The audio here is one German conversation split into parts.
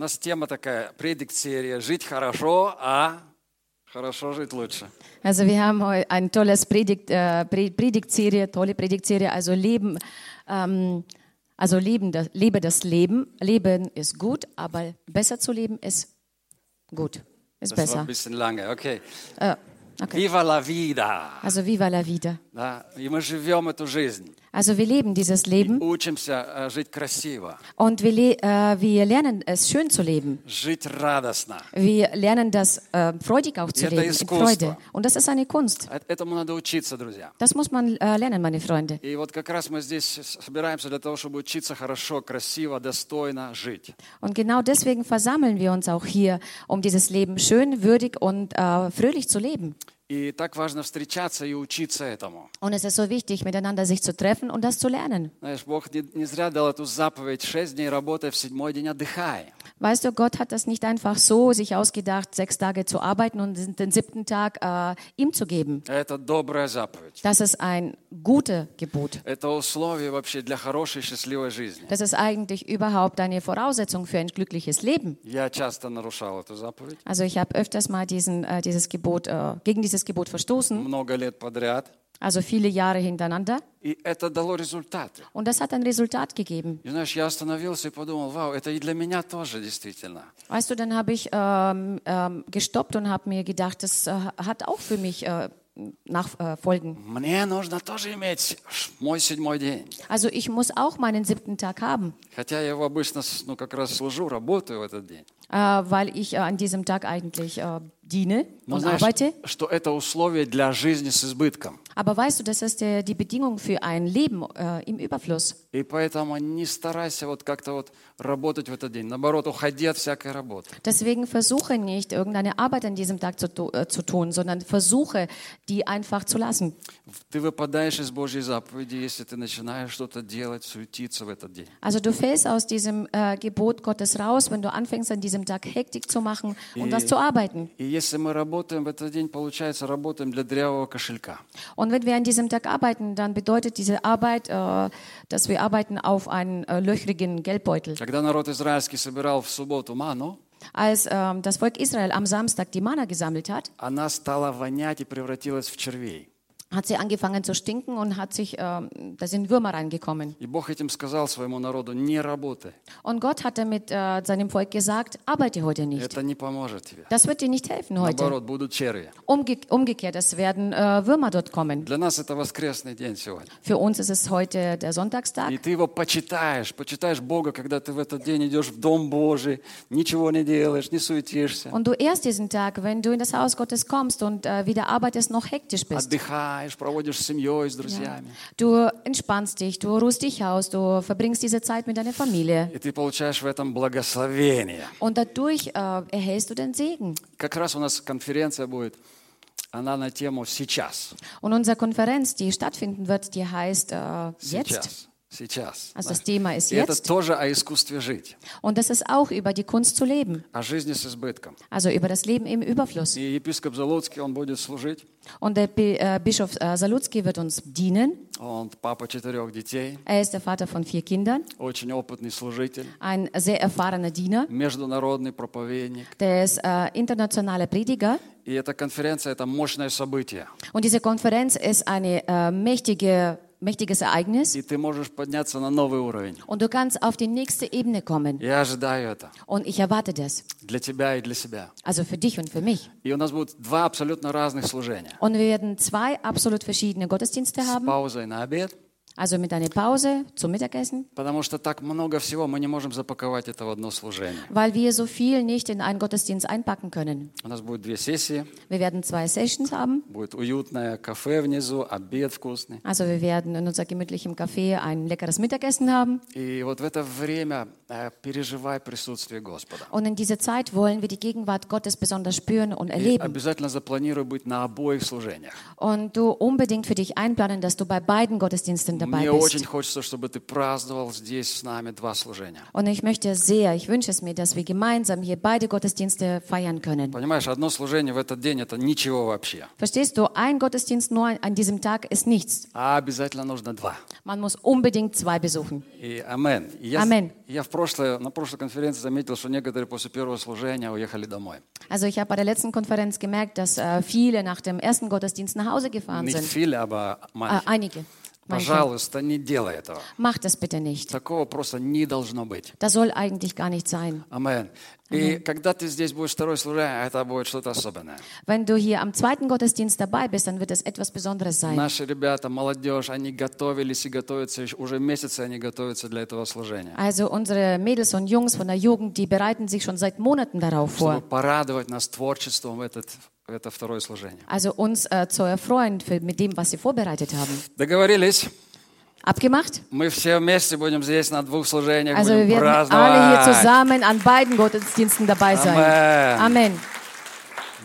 нас тема такая, предик-серия «Жить хорошо, а хорошо жить лучше». Also wir haben heute ein tolles Predigt, äh, Pre- Predigtserie, tolle Predigtserie, also Leben, ähm, also leben, das, lebe das Leben. Leben ist gut, aber besser zu leben ist gut, ist Das war besser. ein bisschen lange, okay. Äh, okay. Viva la vida. Also viva la vida. Also wir leben dieses Leben. Und wir, äh, wir, lernen es schön zu leben. Wir lernen das äh, freudig auch zu leben. In Freude. Und das ist eine Kunst. Das muss man äh, lernen, meine Freunde. Und genau deswegen versammeln wir uns auch hier, um dieses Leben schön, würdig und äh, fröhlich zu leben. И так важно встречаться и учиться этому. Und es ist so wichtig, miteinander sich zu treffen und das zu lernen. Знаешь, Бог не, не зря дал эту заповедь «Шесть дней работай, в седьмой день отдыхай». Weißt du, Gott hat das nicht einfach so sich ausgedacht, sechs Tage zu arbeiten und den siebten Tag äh, ihm zu geben. Das ist ein gutes Gebot. Das ist eigentlich überhaupt eine Voraussetzung für ein glückliches Leben. Also ich habe öfters mal diesen, äh, dieses Gebot, äh, gegen dieses Gebot verstoßen. also viele Jahre hintereinander. И это дало результаты. Und das hat ein Resultat gegeben. И знаешь, я остановился и подумал, вау, это и для меня тоже действительно. Weißt du, dann habe ich ähm, ähm, gestoppt und habe mir gedacht, das äh, hat auch für mich äh, Nachfolgen. Äh, Folgen. Мне нужно тоже иметь мой седьмой день. also ich muss auch meinen siebten Tag haben, Хотя я его обычно, ну, как раз служу, работаю в этот день. äh, weil ich äh, an diesem Tag eigentlich äh, diene Но und знаешь, arbeite. что это условие для жизни с избытком. Aber weißt du, das ist der, die Bedingung für ein Leben äh, im Überfluss. И поэтому не старайся вот как-то вот работать в этот день. Наоборот, уходи от всякой работы. Deswegen versuche nicht, irgendeine Arbeit an diesem Tag zu, tu- äh, zu tun, sondern versuche, die einfach zu lassen. Ты выпадаешь из Божьей заповеди, если ты начинаешь что-то делать, суетиться в этот день. Also du fällst aus diesem äh, Gebot Gottes raus, wenn du anfängst, an diesem Tag Hektik zu machen und was zu arbeiten. И если мы работаем в этот день, получается, работаем для дрявого кошелька. Und wenn wir an diesem Tag arbeiten, dann bedeutet diese Arbeit, äh, dass wir arbeiten auf einen äh, löchrigen Geldbeutel. Когда народ израильский собирал в субботу ману, Als ähm, das Volk Israel am Samstag die Manna gesammelt hat, она стала вонять и превратилась в червей. hat sie angefangen zu stinken und hat sich, ähm, da sind Würmer reingekommen. И Бог этим сказал своему народу, не работай, Und Gott hat damit äh, seinem Volk gesagt, arbeite heute nicht. это не поможет тебе. Das wird dir nicht helfen heute. Наоборот, будут черви. Umge umgekehrt, es werden äh, Würmer dort kommen. Для нас это воскресный день сегодня. Für uns ist es heute der Sonntagstag. И ты его почитаешь, почитаешь Бога, когда ты в этот день идешь в Дом Божий, ничего не делаешь, не суетишься, Und du ehrst diesen Tag, wenn du in das Haus Gottes kommst und äh, wieder arbeitest, noch hektisch bist. отдыхаешь, проводишь с семьей, с друзьями. Du entspannst dich, du ruhst dich aus, du verbringst diese Zeit mit deiner Familie. И ты получаешь в этом благословение. Und dadurch äh, erhältst du den Segen. Как раз у нас конференция будет, она на тему «сейчас». Und unsere Konferenz, die stattfinden wird, die heißt äh, jetzt. Сейчас. Сейчас. Also das Thema ist И это jetzt. тоже о искусстве жить, Und das ist auch über die Kunst zu leben. о жизни с избытком. Also über das Leben im Überfluss. И епископ Залуцкий, он будет служить. Und der Bi äh, Bischof äh, Saluzki wird uns dienen. Он папа четырех детей, Er ist der Vater von vier Kindern, очень опытный служитель, ein sehr erfahrener Diener. международный проповедник. Der ist äh, internationaler Prediger. И эта конференция – это мощное событие. Und diese Konferenz ist ein äh, mächtige, mächtiges Ereignis. И ты можешь подняться на новый уровень. Und du kannst auf die nächste Ebene kommen. Я ожидаю это Und ich erwarte das. для тебя и для себя. Also für dich und für mich. И у нас будут два абсолютно разных служения. Und wir werden zwei absolut verschiedene Gottesdienste С haben. паузой на обед, Also mit einer Pause zum Mittagessen. потому что так много всего мы не можем запаковать это в одно служение. Weil wir so viel nicht in einen Gottesdienst einpacken können. У нас будет две сессии, Wir werden zwei Sessions haben. будет уютное кафе внизу, обед вкусный. Also wir werden in unser gemütlichem Café ein leckeres Mittagessen haben. И вот в это время э, переживай присутствие Господа. Und in dieser Zeit wollen wir die Gegenwart Gottes besonders spüren und И erleben. обязательно запланируй быть на обоих служениях. Und du unbedingt für dich einplanen, dass du bei beiden Gottesdiensten dabei Мне очень bist. хочется, чтобы ты праздновал здесь с нами два служения. Und ich möchte sehr, ich wünsche es mir, dass wir gemeinsam hier beide Gottesdienste feiern können. Понимаешь, одно служение в этот день – это ничего вообще. Verstehst du, ein Gottesdienst nur an diesem Tag ist nichts. А обязательно нужно два. Man muss unbedingt zwei besuchen. И амен. И я, Амен. я в прошлой, на прошлой конференции заметил, что некоторые после первого служения уехали домой. Also ich habe bei der letzten Konferenz gemerkt, dass äh, viele nach dem ersten Gottesdienst nach Hause gefahren Не sind. viele, aber Äh, manche. einige. Пожалуйста, не делай этого. Mach das bitte nicht. Такого просто не должно быть. Das soll eigentlich gar nicht sein. Амен. И когда ты здесь будешь второе служение, это будет что-то особенное. Wenn du hier am zweiten Gottesdienst dabei bist, dann wird es etwas Besonderes sein. Наши ребята, молодежь, они готовились и готовятся, уже месяцы они готовятся для этого служения. Also unsere Mädels und Jungs von der Jugend, die bereiten sich schon seit Monaten darauf Чтобы vor. порадовать нас творчеством в, этот, это второе служение. Also uns äh, zu erfreuen für, mit dem, was sie vorbereitet haben. Договорились? Abgemacht? Мы все вместе будем здесь на двух служениях, Also wir werden alle hier zusammen an beiden Gottesdiensten dabei sein. Amen. Amen.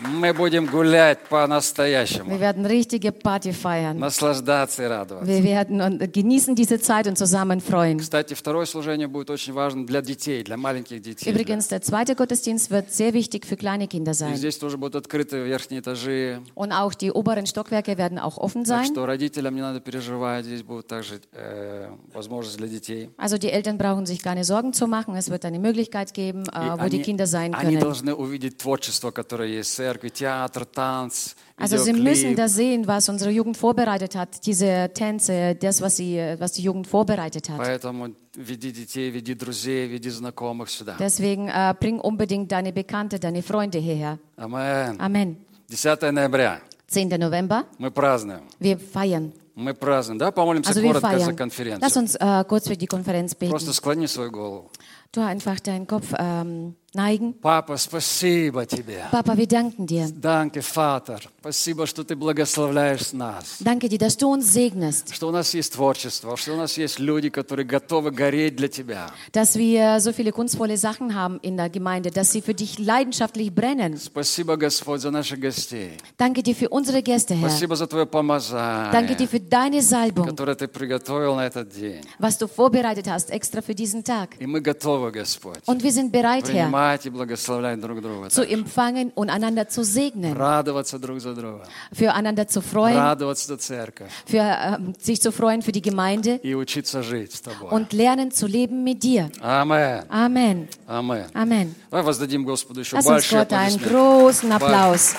Мы будем гулять по-настоящему, Wir werden richtige Party feiern. наслаждаться и радоваться. Wir werden und genießen diese Zeit und zusammen freuen. Кстати, второе служение будет очень важно для детей, для маленьких детей. Übrigens, der zweite Gottesdienst wird sehr wichtig für kleine Kinder И sein. здесь тоже будут открыты верхние этажи. Und auch die oberen Stockwerke werden auch offen Так sein. что родителям не надо переживать, здесь будет также э, возможность для детей. Also die Eltern brauchen sich keine Sorgen zu machen. Es wird eine Möglichkeit geben, И äh, wo die Kinder sein они können. должны увидеть творчество, которое есть в церкви, театр, танц, Also sie müssen видеоклип. das sehen, was unsere Jugend vorbereitet hat, diese Tänze, das, was, sie, was die Jugend vorbereitet hat. Поэтому веди детей, веди друзей, веди знакомых сюда. Deswegen äh, bring unbedingt deine Bekannte, deine Freunde hierher. Амен. Amen. 10 ноября 10. November, мы празднуем. wir feiern. Мы празднуем. Да, помолимся Also wir коротко за feiern. Lass конференцию. uns äh, kurz für die Konferenz beten. Просто склони свою голову. Du einfach deinen Kopf ähm, neigen. Папа, спасибо тебе. Papa, wir danken dir. Данке, Фатер. Спасибо, что ты благословляешь нас. Danke dir, dass du uns segnest, Что у нас есть творчество, что у нас есть люди, которые готовы гореть для тебя. dass wir so viele kunstvolle Sachen haben in der Gemeinde, dass sie für dich leidenschaftlich brennen. Спасибо, Господь, за наших гостей. Danke dir für unsere Gäste, Herr. Спасибо за твое Danke dir помазание, für deine Salbung, которое ты приготовил на этот день. was du vorbereitet hast, extra für diesen Tag. И мы готовы, Господь, Und wir sind bereit, Herr, принимать и благословлять друг друга. zu empfangen und einander zu segnen, Радоваться друг за друга. füreinander zu freuen, Радоваться за церковь. für ähm, sich zu freuen für die Gemeinde И учиться жить с тобой. und lernen zu leben mit dir. Амен. Amen. Амен. Amen. Давай воздадим Господу еще Lass uns большие Gott einen аплодисменты. großen Applaus.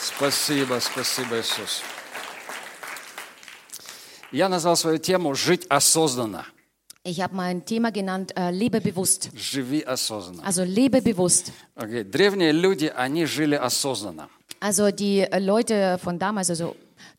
Спасибо, спасибо, Иисус. Я назвал свою тему «Жить осознанно». Ich habe mein Thema genannt, äh, lebe bewusst. Живи осознанно. Also lebe bewusst. Окей. Древние люди, они жили осознанно. Also die äh, Leute von damals, also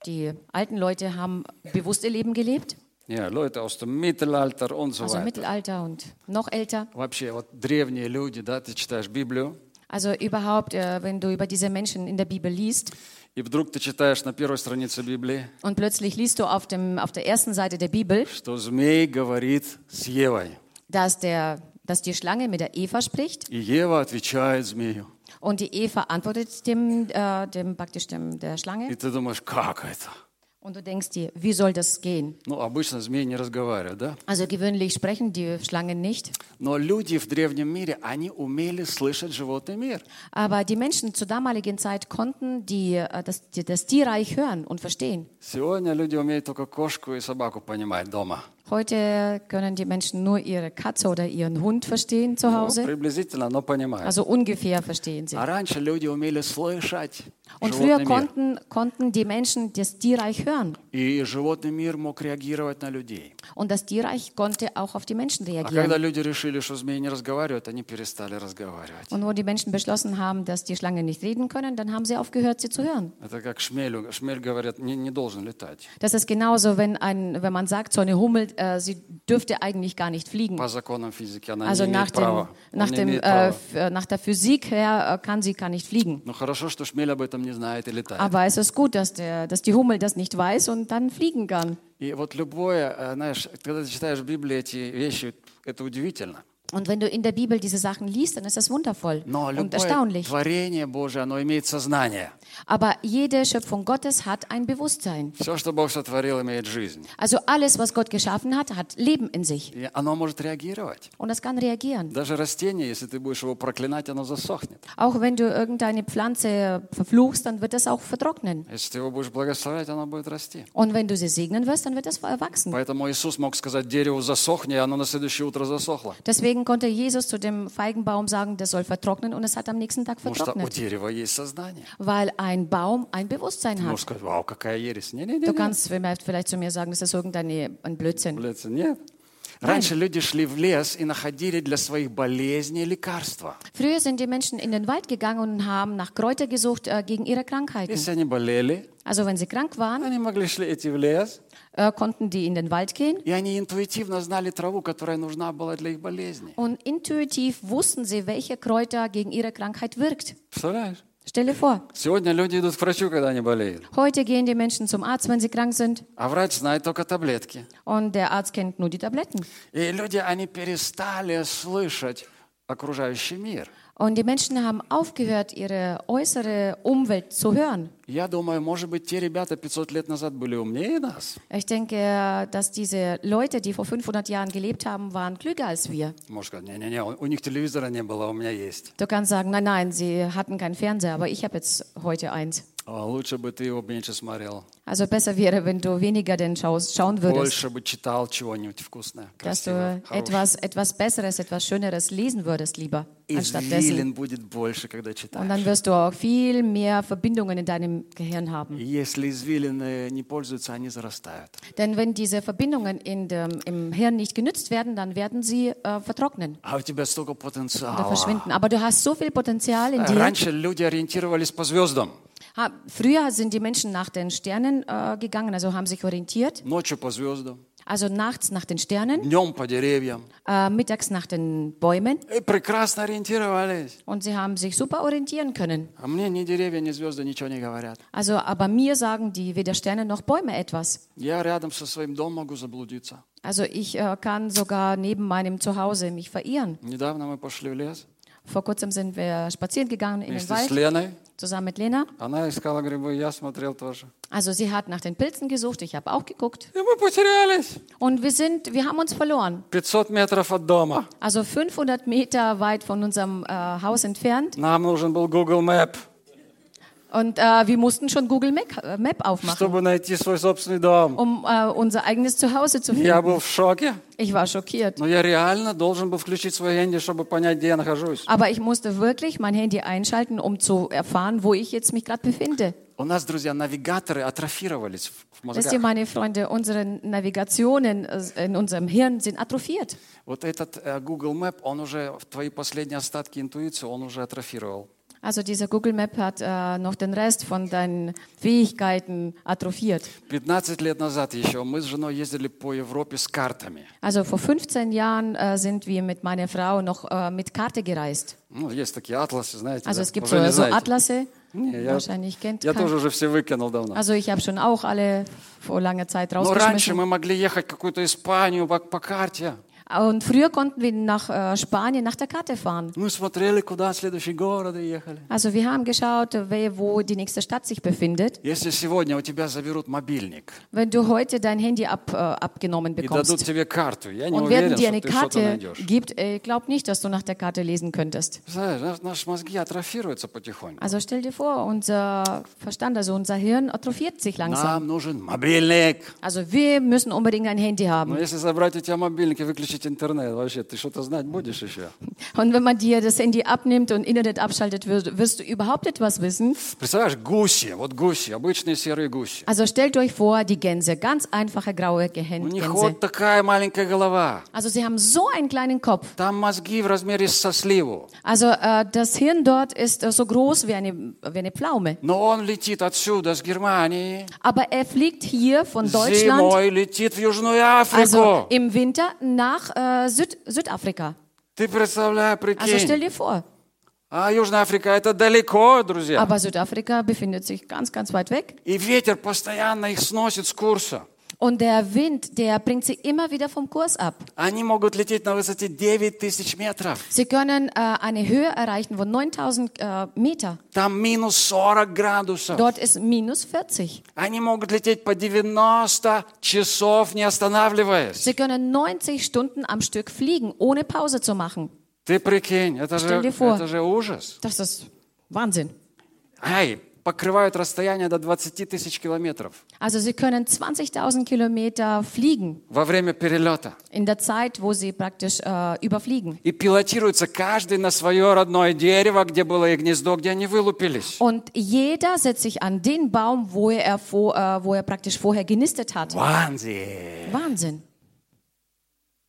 die alten Leute haben bewusst ihr Leben gelebt. Не, Leute aus dem Mittelalter und so Also weiter. Mittelalter und noch älter. Вообще, вот древние люди, да, ты читаешь Библию, Also überhaupt, äh, wenn du über diese Menschen in der Bibel liest и вдруг ты читаешь на первой странице Библии, und plötzlich liest du auf, dem, auf der ersten Seite der Bibel, что змей говорит с Евой. dass, der, dass die Schlange mit der Eva spricht И Ева отвечает змею. und die Eva antwortet dem, äh, dem praktisch dem, der И Schlange ты думаешь, как это? und du denkst dir, wie soll das gehen? Ну, обычно змеи не разговаривают, да? Also gewöhnlich sprechen die Schlangen nicht, Но люди в древнем мире, они умели слышать животный мир. aber die Menschen zur damaligen Zeit konnten die, äh, das, die, das Tierreich hören und verstehen. Сегодня люди умеют только кошку и собаку понимать дома. Heute können die Menschen nur ihre Katze oder ihren Hund verstehen zu Ну, Hause. приблизительно, но понимают. Also ungefähr verstehen sie. А раньше люди умели слышать Und früher животный мир. konnten, konnten die Menschen das Tierreich hören. И животный мир мог реагировать на людей. Und das Tierreich konnte auch auf die Menschen А когда reagieren. люди решили, что змеи не разговаривают, они перестали разговаривать. Und wo die Menschen beschlossen haben, dass die Schlangen nicht reden können, dann haben sie aufgehört, sie zu hören. Это как шмелю. Шмель, говорят, не, не должен летать. Das ist genauso, wenn, ein, wenn man sagt, so eine Hummel, äh, sie dürfte eigentlich gar nicht fliegen. По законам физики она Also не nach, имеет dem, права. Он nach, не dem, имеет äh, права. f- äh, nach der Physik her äh, kann sie gar nicht fliegen. Но хорошо, что шмель об этом не знает и летает. Aber es ist gut, dass, der, dass die Hummel das nicht weiß und dann fliegen kann. И вот любое, э, знаешь, когда ты читаешь в Библии эти вещи, это удивительно. Und wenn du in der Bibel diese Sachen liest, dann ist das wundervoll Но und любое erstaunlich. творение Божие, оно имеет сознание. Aber jede Schöpfung Gottes hat ein Bewusstsein. Все, что Бог сотворил, имеет жизнь. Also alles, was Gott geschaffen hat, hat Leben in sich. И оно может реагировать. Und es kann reagieren. Даже растение, если ты будешь его проклинать, оно засохнет. Auch wenn du irgendeine Pflanze verfluchst, dann wird es auch vertrocknen. Если ты его будешь благословлять, оно будет расти. Und wenn du sie segnen wirst, dann wird es wachsen. Поэтому Иисус мог сказать дереву засохни, и оно на следующее утро засохло. Deswegen konnte Jesus zu dem Feigenbaum sagen, der soll vertrocknen und es hat am nächsten Tag Потому что у vertrocknet. дерева есть сознание. Weil ein Baum ein Bewusstsein Ты hat. можешь сказать, вау, какая ересь. Не-не-не. Du kannst vielleicht vielleicht zu mir sagen, das ist irgendein ein Blödsinn. Блядь, Нет. Раньше люди шли в лес и находили для своих болезней лекарства. Früher sind die Menschen in den Wald gegangen und haben nach Kräuter gesucht äh, gegen ihre Krankheiten. Если они болели, Also wenn sie krank waren, они могли шли идти в лес, äh, konnten die in den Wald gehen и они интуитивно знали траву, которая нужна была для их болезни. und intuitiv wussten sie, welche Kräuter gegen ihre Krankheit wirkt. Представляешь? Stell dir vor, Сегодня люди идут к врачу, когда они болеют. heute gehen die Menschen zum Arzt, wenn sie krank sind А врач знает только таблетки. und der Arzt kennt nur die Tabletten. И люди, они перестали слышать окружающий мир. Und die Menschen haben aufgehört, ihre äußere Umwelt zu hören. Я думаю, может быть, те ребята 500 лет назад были умнее нас. Ich denke, dass diese Leute, die vor 500 Jahren gelebt haben, waren klüger als wir. Может сказать, не-не-не, у у них телевизора не было, а у меня есть. Du kannst sagen, nein, nein, sie hatten keinen Fernseher, aber ich habe jetzt heute eins. А лучше бы ты его меньше смотрел. Also besser wäre, wenn du weniger denn schaust, schauen würdest, Больше бы читал чего-нибудь вкусное, dass красивое, du хорошее. etwas, etwas Besseres, etwas Schöneres lesen würdest lieber, anstatt dessen. Извилин будет больше, когда Und читаешь. dann wirst du auch viel mehr Verbindungen in deinem Gehirn И haben. если извилины не пользуются, они зарастают. Denn wenn diese Verbindungen in dem, im Hirn nicht genützt werden, dann werden sie äh, vertrocknen А у тебя столько oder потенциала. verschwinden. Aber du hast so viel Potenzial in dir. Раньше люди ориентировались по звездам. Ha, früher sind die Menschen nach den Sternen äh, gegangen, also haben sich orientiert. Ночью по звездам, Also nachts nach den Sternen, днем по деревьям. äh, mittags nach den Bäumen. И прекрасно ориентировались. Und sie haben sich super orientieren können. А мне ни деревья, ни звезды ничего не говорят. Also, aber mir sagen die weder Sterne noch Bäume etwas. Я рядом со своим домом могу заблудиться. Also ich äh, kann sogar neben meinem Zuhause mich verirren. Недавно мы пошли в лес Vor kurzem sind wir spazieren gegangen in den вместе с Wald Леной. zusammen mit Lena. Она искала грибы, я смотрел тоже. Also sie hat nach den Pilzen gesucht, ich habe auch geguckt. И мы потерялись. Und wir sind, wir haben uns verloren. 500 метров от дома. Also 500 Meter weit von unserem äh, Haus entfernt. Нам нужен был Google Map, Und äh, wir mussten schon Google Mac, äh, Map aufmachen, чтобы найти свой собственный дом. um äh, unser eigenes Zuhause zu Я finden. был в шоке. Ich war schockiert. Но я реально должен был включить свое Handy, чтобы понять, где я нахожусь. Aber ich musste wirklich mein Handy einschalten, um zu erfahren, wo ich jetzt mich gerade befinde. У нас, друзья, навигаторы атрофировались в- в Wisst ihr, мозгах. meine Freunde, unsere Navigationen äh, in unserem Hirn sind atrophiert. Вот этот э, Google Map, он уже в твои последние остатки интуиции, он уже атрофировал. Also dieser Google Map hat äh, noch den Rest von deinen Fähigkeiten atrophiert. 15 лет назад еще мы с женой ездили по Европе с картами. Also vor 15 Jahren äh, sind wir mit meiner Frau noch äh, mit Karte gereist. Ну, есть такие атласы, знаете. Also да? es gibt Уже so, не so знаете. Atlasse, Не, я, wahrscheinlich kennt я kein- тоже уже все выкинул давно. Also ich habe schon auch alle vor langer Zeit Но раньше rausgeschmissen. мы могли ехать в какую-то Испанию по, по карте. Und früher konnten wir nach äh, Spanien nach der Karte fahren. Also wir haben geschaut, wo die nächste Stadt sich befindet. Wenn du heute dein Handy ab, äh, abgenommen bekommst und werden dir eine Karte gibt, äh, glaub nicht, dass du nach der Karte lesen könntest. Also stell dir vor, unser Verstand, also unser Hirn atrophiert sich langsam. Also wir müssen unbedingt ein Handy haben если забрать у тебя мобильник и выключить интернет, вообще, ты что-то знать будешь еще? Und wenn man dir das Handy abnimmt und Internet abschaltet, wirst, wirst du überhaupt etwas wissen. Представляешь, гуси, вот гуси, обычные серые гуси. Also stellt euch vor, die Gänse, ganz einfache graue Gehen- У них Gänse. вот такая маленькая голова. Also sie haben so einen kleinen Kopf. Там мозги в размере со сливу. Also äh, das Hirn dort ist äh, so groß wie eine, wie eine Pflaume. Но он летит отсюда, с Германии, Aber er fliegt hier von Deutschland, зимой летит в Южную Африку. also im Winter, nach äh, Süd, Südafrika. Ты представляй, Also stell прикинь. dir vor. А Южная Африка это далеко, друзья. Aber Südafrika befindet sich ganz, ganz weit weg. И ветер постоянно их сносит с курса. Und der Wind, der bringt sie immer wieder vom Kurs ab. Они могут лететь на высоте 9 тысяч метров. Sie können äh, eine Höhe erreichen von 9000 äh, Meter. Там минус 40 градусов. Dort ist minus 40. Они могут лететь по 90 часов, не останавливаясь. Sie können 90 Stunden am Stück fliegen, ohne Pause zu machen. Ты прикинь, это же, Stell dir vor. это же ужас. Das ist Wahnsinn. Ай, покрывают расстояние до 20 тысяч километров Also sie können 20.000 Kilometer fliegen во время перелета. in der Zeit, wo sie praktisch äh, überfliegen. И пилотируется каждый на свое родное дерево, где было их гнездо, где они вылупились. Und jeder setzt sich an den Baum, wo er, vor, äh, wo er praktisch vorher genistet hat. Ванзи! Wahnsinn.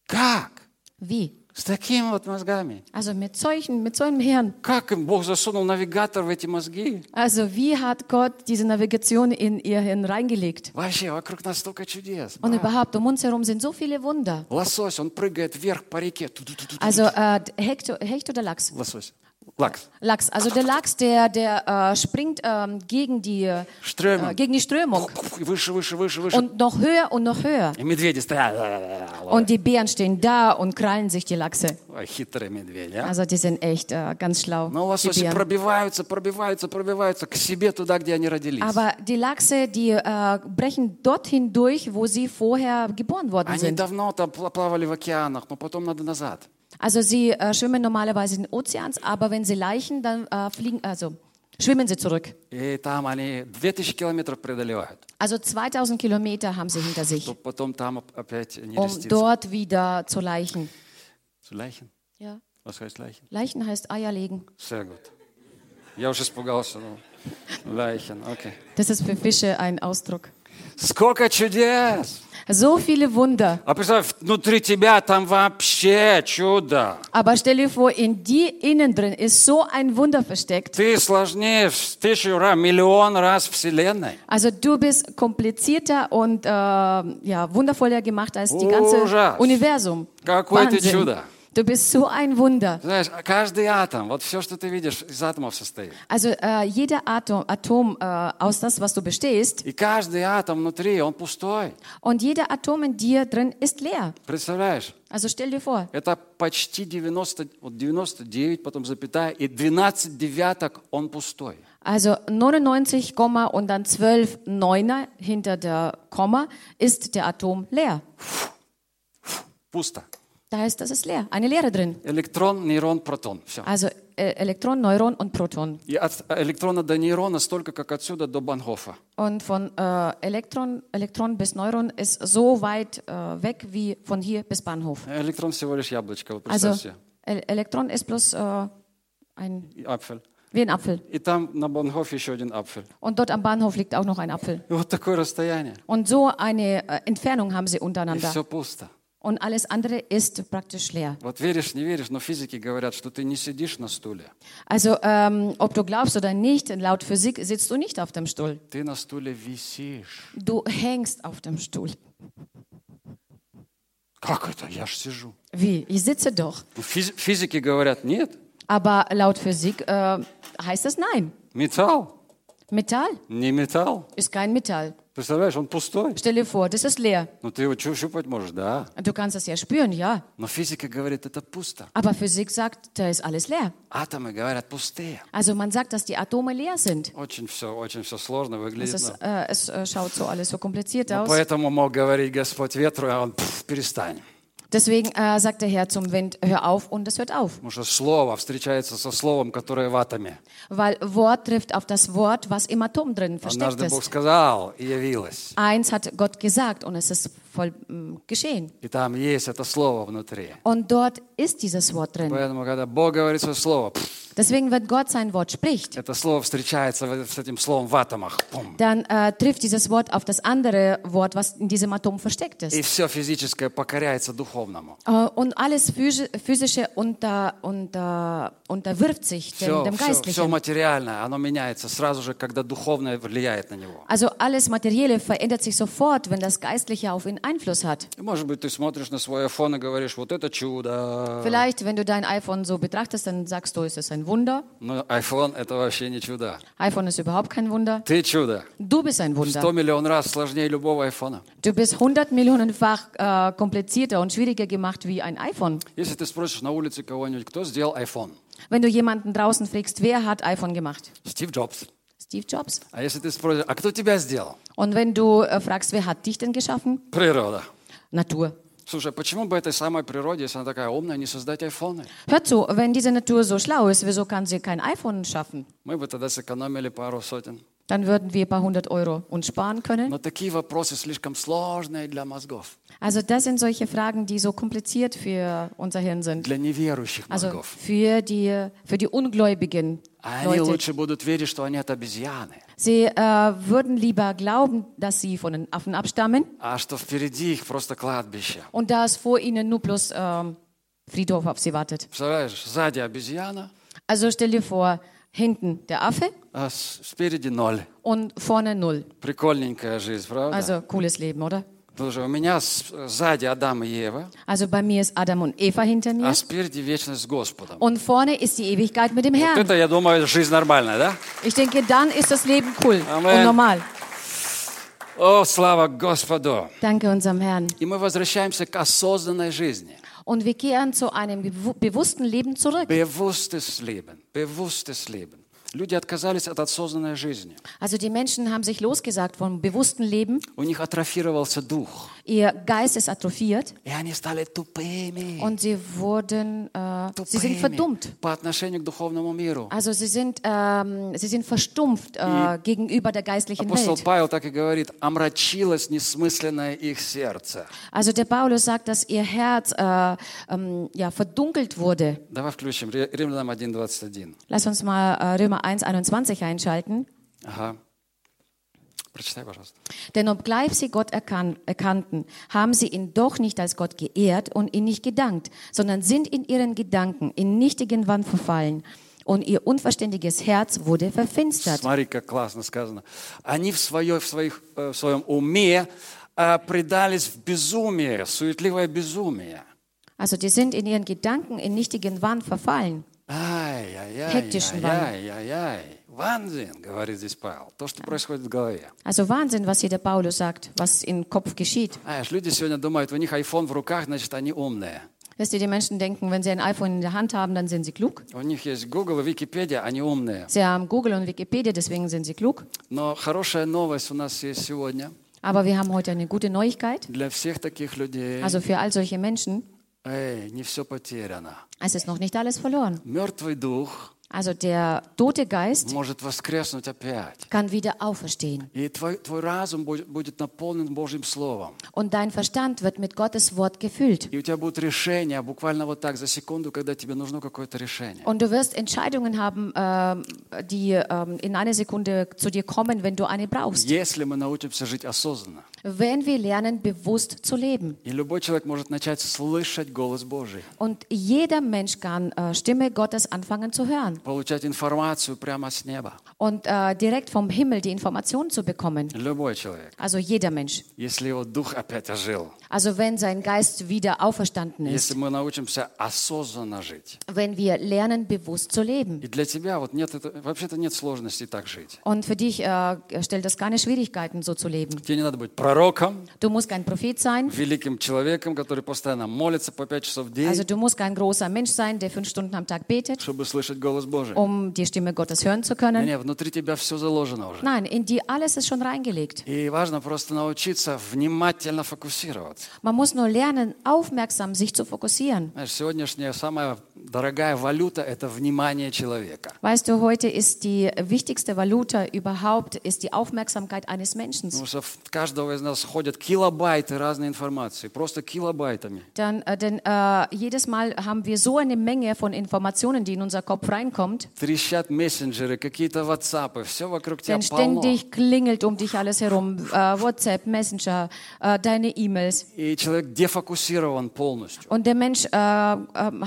Как? Wie? С такими вот мозгами. Also mit solchen, mit so einem Hirn. Как им Бог засунул навигатор в эти мозги? Also wie hat Gott diese Navigation in ihr Hirn reingelegt? Вообще, вокруг нас столько чудес. Und überhaupt, um uns herum sind so viele Wunder. Лосось, он прыгает вверх по реке. Ту-ту-ту-ту. Also äh, Hecht, Hecht oder Lachs? Лосось. Лакс. Lachs. Also der Lachs, der, der äh, springt ähm, gegen, die, äh, Strömung. gegen die Strömung. И Выше, выше, выше, выше. Und noch höher und noch höher. И медведи стоят. Und die Bären stehen da und krallen sich die Lachse. Ой, хитрые медведи, а? Also die sind echt äh, ganz schlau. Но Die лососи Bären. пробиваются, пробиваются, пробиваются к себе туда, где они родились. Aber die Lachse, die äh, brechen dorthin durch, wo sie vorher geboren worden Они sind. давно там пла- плавали в океанах, но потом надо назад. Also sie äh, schwimmen normalerweise in den Ozeans, aber wenn sie laichen, dann äh, fliegen, also schwimmen sie zurück. И там они 2000 километров преодолевают. Also 2000 Kilometer haben sie hinter sich, То потом там оп- опять um нереститься. dort wieder zu laichen. Zu Leichen? Ja. Was heißt Leichen? Laichen heißt Eier legen. Sehr gut. Я уже испугался. ну, Leichen, окей. Das ist für Fische ein Ausdruck. Сколько чудес! So viele Wunder. А представь, внутри тебя там вообще чудо. Aber stell dir vor, in dir innen drin ist so ein Wunder versteckt. Ты сложнее в тысячу раз, миллион раз Вселенной. Also du bist komplizierter und äh, ja, wundervoller gemacht als die ganze Ужас. Universum. Какое ты Wahnsinn. чудо. Du bist so ein Wunder. Знаешь, каждый атом, вот все, что ты видишь, из атомов состоит. Also äh, jeder Atom, Atom äh, aus das, was du bestehst, И каждый атом внутри, он пустой. und jeder Atom in dir drin ist leer. Представляешь? Also stell dir vor, Это почти 90, вот 99, потом запятая, и 12 девяток, он пустой. also 99, Komma und dann 12 Neuner hinter der Komma ist der Atom leer. Пусто. Da heißt, das ist leer, eine Leere drin. Электрон, нейрон, протон. Все. Also äh, Elektron, Neuron und Proton. И от электрона до нейрона столько, как отсюда до Банхофа. Und von äh, Elektron, Elektron bis Neuron ist so weit äh, weg wie von hier bis Bahnhof. Электрон всего лишь яблочко, вот Also представь себе. El Elektron ist bloß äh, ein, И Апфель. wie ein Apfel. И там на Банхофе еще один апфель. Und dort am Bahnhof liegt auch noch ein Apfel. И вот такое расстояние. Und so eine äh, Entfernung haben sie И untereinander. все пусто. Und alles andere ist praktisch leer. Вот веришь, не веришь, но физики говорят, что ты не сидишь на стуле. Also ähm, ob du glaubst oder nicht, laut Physik sitzt du nicht auf dem Stuhl. Ты на стуле висишь. Du hängst auf dem Stuhl. Как это? Я ж сижу. Wie? Ich sitze doch. Ну, физи- физики говорят, нет. Aber laut Physik äh, heißt es nein. Металл. Metall Не металл. ist kein Metall. Представляешь, он пустой. Stell dir vor, das ist leer. Ну ты его чу- щупать можешь, да. Du kannst es ja spüren, ja. Но физика говорит, это пусто. Aber Physik sagt, da ist alles leer. Атомы говорят, пустые. Also man sagt, dass die Atome leer sind. Очень все, очень все сложно Es, выглядит. ist, но- äh, es äh, schaut so alles so kompliziert но aus. поэтому мог говорить Господь ветру, а он «Пф, перестань. Deswegen äh, sagt der Herr zum Wind, hör auf und es hört auf. Потому что слово встречается со словом, которое в атоме. Weil Wort trifft auf das Wort, was im Atom drin versteckt Однажды Бог ist. сказал и явилось. Eins hat Gott gesagt und es ist voll mm, geschehen. И там есть это слово внутри. Und dort ist dieses Wort drin. Поэтому, когда Бог говорит свое слово, «Пф», Deswegen, wenn Gott sein Wort spricht, это слово встречается в- с этим словом в атомах. Пум. dann äh, trifft dieses Wort auf das andere Wort, was in diesem Atom versteckt ist. И все физическое покоряется духовному. Äh, Und alles Physi- Physische unter, unter, unterwirft sich dem, Все, dem все, Geistlichen. материальное, оно меняется сразу же, когда духовное влияет на него. Also alles Materielle verändert sich sofort, wenn das Geistliche auf ihn Einfluss hat. И, Может быть, ты смотришь на свой iPhone и говоришь, вот это чудо. Vielleicht, wenn du dein iPhone so betrachtest, dann sagst du, es ist ein Wunder. Но iPhone это вообще не чудо. iPhone ist überhaupt kein Wunder. Ты чудо. Du bist ein 100 Wunder. миллион раз сложнее любого iPhone. Du bist 100 Millionenfach äh, komplizierter und schwieriger gemacht wie ein iPhone. Если ты спросишь на улице кого-нибудь, кто сделал iPhone? Wenn du jemanden draußen fragst, wer hat iPhone gemacht? Стив Джобс. Steve Jobs. А если ты спросишь, а кто тебя сделал? Und wenn du äh, fragst, wer hat dich denn geschaffen? Природа. Natur. Слушай, а почему бы этой самой природе, если она такая умная, не создать айфоны? Hör zu, wenn diese Natur so schlau ist, wieso kann sie kein iPhone schaffen? Мы бы тогда сэкономили пару сотен. Dann würden wir ein paar hundert Euro uns sparen können. Но такие вопросы слишком сложные для мозгов, Also das sind solche Fragen, die so kompliziert für unser Hirn sind. для неверующих Also мозгов. für die, für die ungläubigen Они Leute, sie äh, würden lieber glauben, dass sie von den Affen abstammen. Und dass vor ihnen nur bloß äh, Friedhof auf sie wartet. Also stell dir vor, hinten der Affe. Und vorne null. Also cooles Leben, oder? Слушай, у меня с- сзади Адам и Ева, Also bei mir ist Adam und Eva hinter mir а спереди вечность с Господом. und vorne ist die Ewigkeit mit dem Вот Herrn. это, я думаю, жизнь нормальная, да? Ich denke, dann ist das Leben cool Amen. und normal. О, слава Господу! Danke unserem Herrn. И мы возвращаемся к осознанной жизни. Und wir kehren zu einem bewu- bewussten Leben zurück. Bewusstes Leben. Bewusstes Leben. Люди отказались от осознанной жизни. Also die Menschen haben sich losgesagt vom bewussten Leben. У них атрофировался дух. Ihr Geist ist atrophiert И они стали тупыми. und sie wurden, äh, sie sind Тупыми verdummt. по отношению к духовному миру. Also sie sind, ähm, sie sind verstumpft äh, gegenüber der geistlichen Апостол Welt. Павел так и говорит, омрачилось несмысленное их сердце. Also der Paulus sagt, dass ihr Herz äh, ähm, ja, verdunkelt wurde. Давай включим Ре- Римлянам 1.21. Lass uns mal äh, Römer 1, 21 einschalten. Ага. Прочитай, пожалуйста. Denn obgleich sie Gott erkan erkannten, haben sie ihn doch nicht als Gott geehrt und ihn nicht gedankt, sondern sind in ihren Gedanken in nichtigen Wand verfallen. Und ihr unverständiges Herz wurde verfinstert. Смотри, как классно сказано. Они в, свое, в, своих, э, в своем уме э, предались в безумие, суетливое безумие. Also die sind in ihren Gedanken in nichtigen Wand verfallen. Ай-яй-яй, Hektischen яй-яй-яй. Ванзин, говорит здесь Павел. То, что происходит в голове. Also Wahnsinn, was hier der Paulus sagt, was im Kopf geschieht. Знаешь, люди сегодня думают, у них iPhone в руках, значит, они умные. Wisst ihr, die Menschen denken, wenn sie ein iPhone in der Hand haben, dann sind sie klug. У них есть Google и Википедия, они умные. Sie haben Google und Wikipedia, deswegen sind sie klug. Но хорошая новость у нас есть сегодня Aber wir haben heute eine gute Neuigkeit. для всех таких людей. Also für all solche Menschen, Эй, не все потеряно. es ist noch nicht alles verloren. Мертвый дух also der tote Geist kann wieder auferstehen. Und dein Verstand wird mit Gottes Wort gefüllt. Und du wirst Entscheidungen haben, ähm, die ähm, in einer Sekunde zu dir kommen, wenn du eine brauchst. Wenn wir lernen, bewusst zu leben. Und jeder Mensch kann äh, Stimme Gottes anfangen zu hören получать информацию прямо с неба. Und äh, direkt vom Himmel die Informationen zu bekommen. Любой человек. Also jeder Mensch. Если его дух опять ожил. Also wenn sein Geist wieder auferstanden Если ist. мы научимся осознанно жить. Wenn wir lernen, bewusst zu leben. И для тебя вот нет, это- вообще-то нет сложности так жить. Und für dich äh, stellt das keine Schwierigkeiten, so zu leben. Тебе не надо быть пророком, Du musst kein Prophet sein. великим человеком, который постоянно молится по пять часов в день, Also du musst kein großer Mensch sein, der fünf Stunden am Tag betet, чтобы слышать голос Божий. um die Stimme Gottes hören zu können. Не, внутри тебя все заложено уже. Nein, in dir alles ist schon reingelegt. И важно просто научиться внимательно фокусироваться. Man muss nur lernen, aufmerksam sich zu fokussieren. Знаешь, сегодняшняя самая дорогая валюта – это внимание человека. Weißt du, heute ist die wichtigste Valuta überhaupt ist die Aufmerksamkeit eines Menschen. Потому что в каждого из нас ходят килобайты разной информации, просто килобайтами. Dann, äh, denn äh, jedes Mal haben wir so eine Menge von Informationen, die in unser Kopf reinkommt. Трещат мессенджеры, какие-то ватсапы, все вокруг тебя Denn полно. ständig klingelt um dich alles herum. Äh, WhatsApp, Messenger, äh, deine E-Mails. И человек дефокусирован полностью. Und der Mensch äh, äh,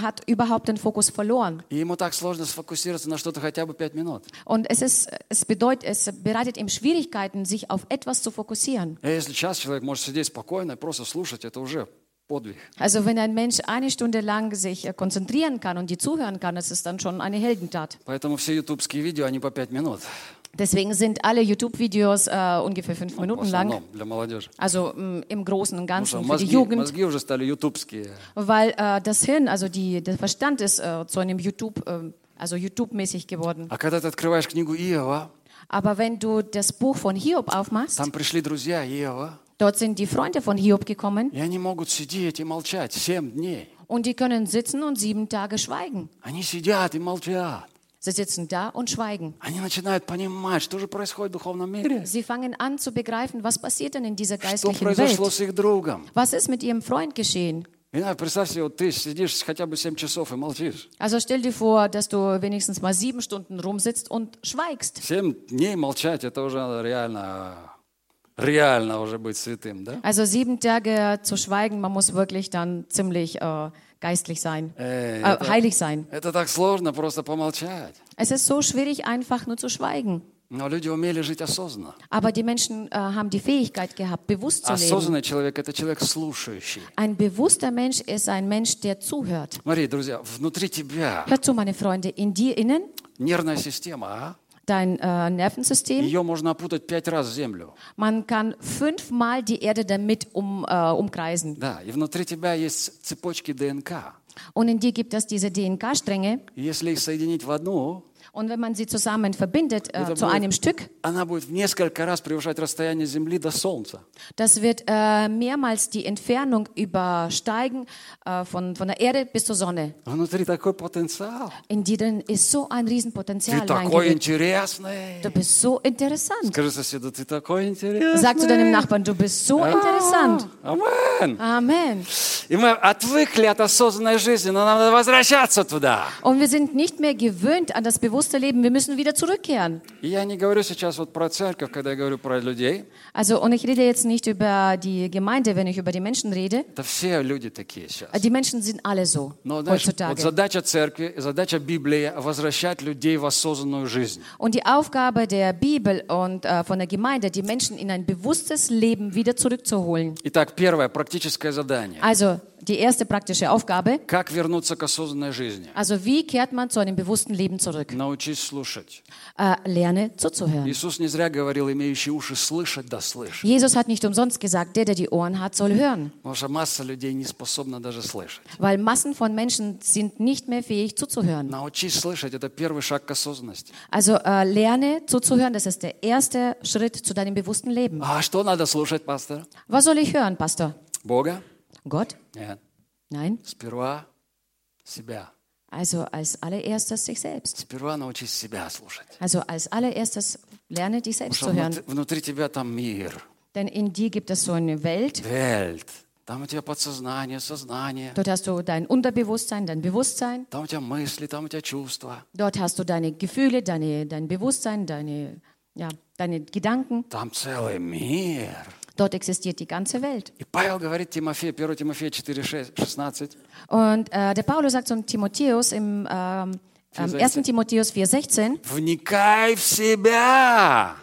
hat überhaupt überhaupt den Fokus verloren. И ему так сложно сфокусироваться на что-то хотя бы пять минут. Und es, ist, es, bedeutet, es bereitet ihm Schwierigkeiten, sich auf etwas zu fokussieren. И если час человек может сидеть спокойно и просто слушать, это уже подвиг. Also wenn ein Mensch eine Stunde lang sich äh, konzentrieren kann und die zuhören kann, das ist dann schon eine Heldentat. Поэтому все ютубские видео, они по пять минут. Deswegen sind alle YouTube-Videos äh, ungefähr fünf Minuten lang. Also im Großen und Ganzen für die Jugend. Weil äh, das Hirn, also die, der Verstand ist äh, zu einem YouTube, äh, also YouTube-mäßig geworden. Aber wenn du das Buch von Hiob aufmachst, dort sind die Freunde von Hiob gekommen. Und die können sitzen und sieben Tage schweigen. Они сидят и молчат. Sie sitzen da und schweigen. Они начинают понимать, что же происходит в духовном мире. Sie fangen an zu begreifen, was passiert denn in dieser Что geistlichen произошло Welt. с их другом. Was ist mit ihrem Freund geschehen? И надо, представь себе, вот ты сидишь хотя бы 7 часов и молчишь. Also stell dir vor, dass du wenigstens mal sieben Stunden rumsitzt und schweigst. 7 дней молчать, это уже реально, реально уже быть святым, да? Also sieben Tage zu schweigen, man muss wirklich dann ziemlich äh, geistlich sein, Эй, äh, heilig sein. Это так сложно просто помолчать. Es ist so schwierig, einfach nur zu schweigen. Но люди умели жить осознанно. Aber die Menschen äh, haben die Fähigkeit gehabt, bewusst zu leben. Осознанный человек – это человек слушающий. Ein bewusster Mensch ist ein Mensch, der zuhört. Смотри, друзья, внутри тебя Hört zu, meine Freunde, in dir innen, нервная система, а? dein äh, Nervensystem, ее можно опутать пять раз в землю. man kann fünfmal die Erde damit um, äh, umkreisen. Да, и внутри тебя есть цепочки ДНК. Und in dir gibt es diese DNK-Stränge. И если их соединить в одну, Und wenn man sie zusammen verbindet äh, Это zu будет- einem Stück, она будет в несколько раз превышать расстояние Земли до Солнца. das wird äh, mehrmals die Entfernung übersteigen äh, von, von der Erde bis zur Sonne. Внутри такой потенциал. In dir drin ist so ein Ты Riesenpotenzial такой reingelegt. интересный. Du bist so interessant. Скажи соседу, ты такой интересный. Sag zu deinem Nachbarn, du bist so interessant. Амен. Amen. И мы отвыкли от осознанной жизни, но нам надо возвращаться туда. Und wir sind nicht mehr gewöhnt an das bewusste Wir müssen wieder zurückkehren. Also, und ich rede jetzt nicht über die Gemeinde, wenn ich über die Menschen rede. Die Menschen sind alle so heutzutage. Und die Aufgabe der Bibel und äh, von der Gemeinde, die Menschen in ein bewusstes Leben wieder zurückzuholen. Also, die erste praktische Aufgabe. Also wie kehrt man zu einem bewussten Leben zurück? Научись слушать. Äh, lerne zuzuhören. Иисус не зря говорил, имеющий уши слышать, да слышь. Jesus hat nicht umsonst gesagt, der, der die Ohren hat, soll hören. Потому что масса людей не способна даже слышать. Weil Massen von Menschen sind nicht mehr fähig zuzuhören. Научись слышать – это первый шаг к осознанности. Also äh, lerne zuzuhören, das ist der erste Schritt zu deinem bewussten Leben. А что надо слушать, пастор? Was soll ich hören, Pastor? Бога? Gott? Нет. Nein. Сперва себя. Also als allererstes sich selbst. Сперва научись себя слушать. Also als allererstes lerne dich Потому selbst что zu hören. внутри, внутри тебя там мир, Denn in dir gibt es so eine Welt. Welt. Там у тебя подсознание, сознание. Dort hast du dein Unterbewusstsein, dein Bewusstsein. Там у тебя мысли, там у тебя чувства. Dort hast du deine Gefühle, deine, dein Bewusstsein, deine, ja, deine Gedanken. Там целый мир. Dort existiert die ganze Welt. И Павел говорит Тимофею, 1 Тимофея 4, 6, 16, Und äh, der Paulus sagt zum Timotheus im ähm, ähm, 1. Timotheus 4,16, вникай в себя.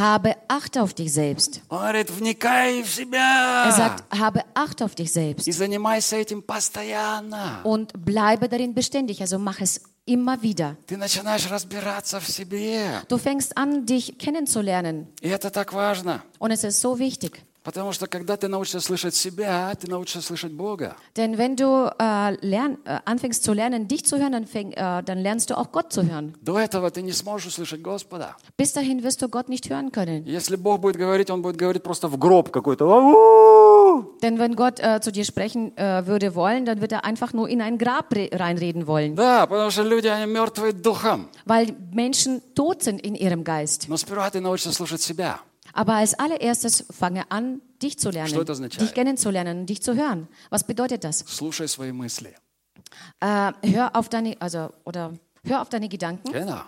habe Acht auf dich selbst. Он говорит, вникай в Er себя. sagt, habe Acht auf dich selbst И занимайся этим постоянно. und bleibe darin beständig. Also mach es immer wieder. Ты начинаешь разбираться в себе. Du fängst an, dich kennenzulernen. И это так важно. Und es ist so wichtig. Потому что когда ты научишься слышать себя, ты научишься слышать Бога. Denn wenn du äh, lern, äh, anfängst zu lernen, dich zu hören, dann, fäng, äh, dann lernst du auch Gott zu hören. До этого ты не сможешь услышать Господа. Bis dahin wirst du Gott nicht hören können. Если Бог будет говорить, Он будет говорить просто в гроб какой-то. «Ау!» Denn wenn Gott äh, zu dir sprechen äh, würde wollen, dann wird er einfach nur in ein Grab re- reinreden wollen. Да, потому что люди, они mертвые духом. Weil Menschen tot sind in ihrem Geist. Но сперва ты научишься слушать себя. Aber als allererstes fange an, dich zu lernen, Что это означает? dich kennenzulernen, dich zu hören. Was bedeutet das? Слушай свои мысли. Äh, hör auf deine, also, oder hör auf deine Gedanken. Genau.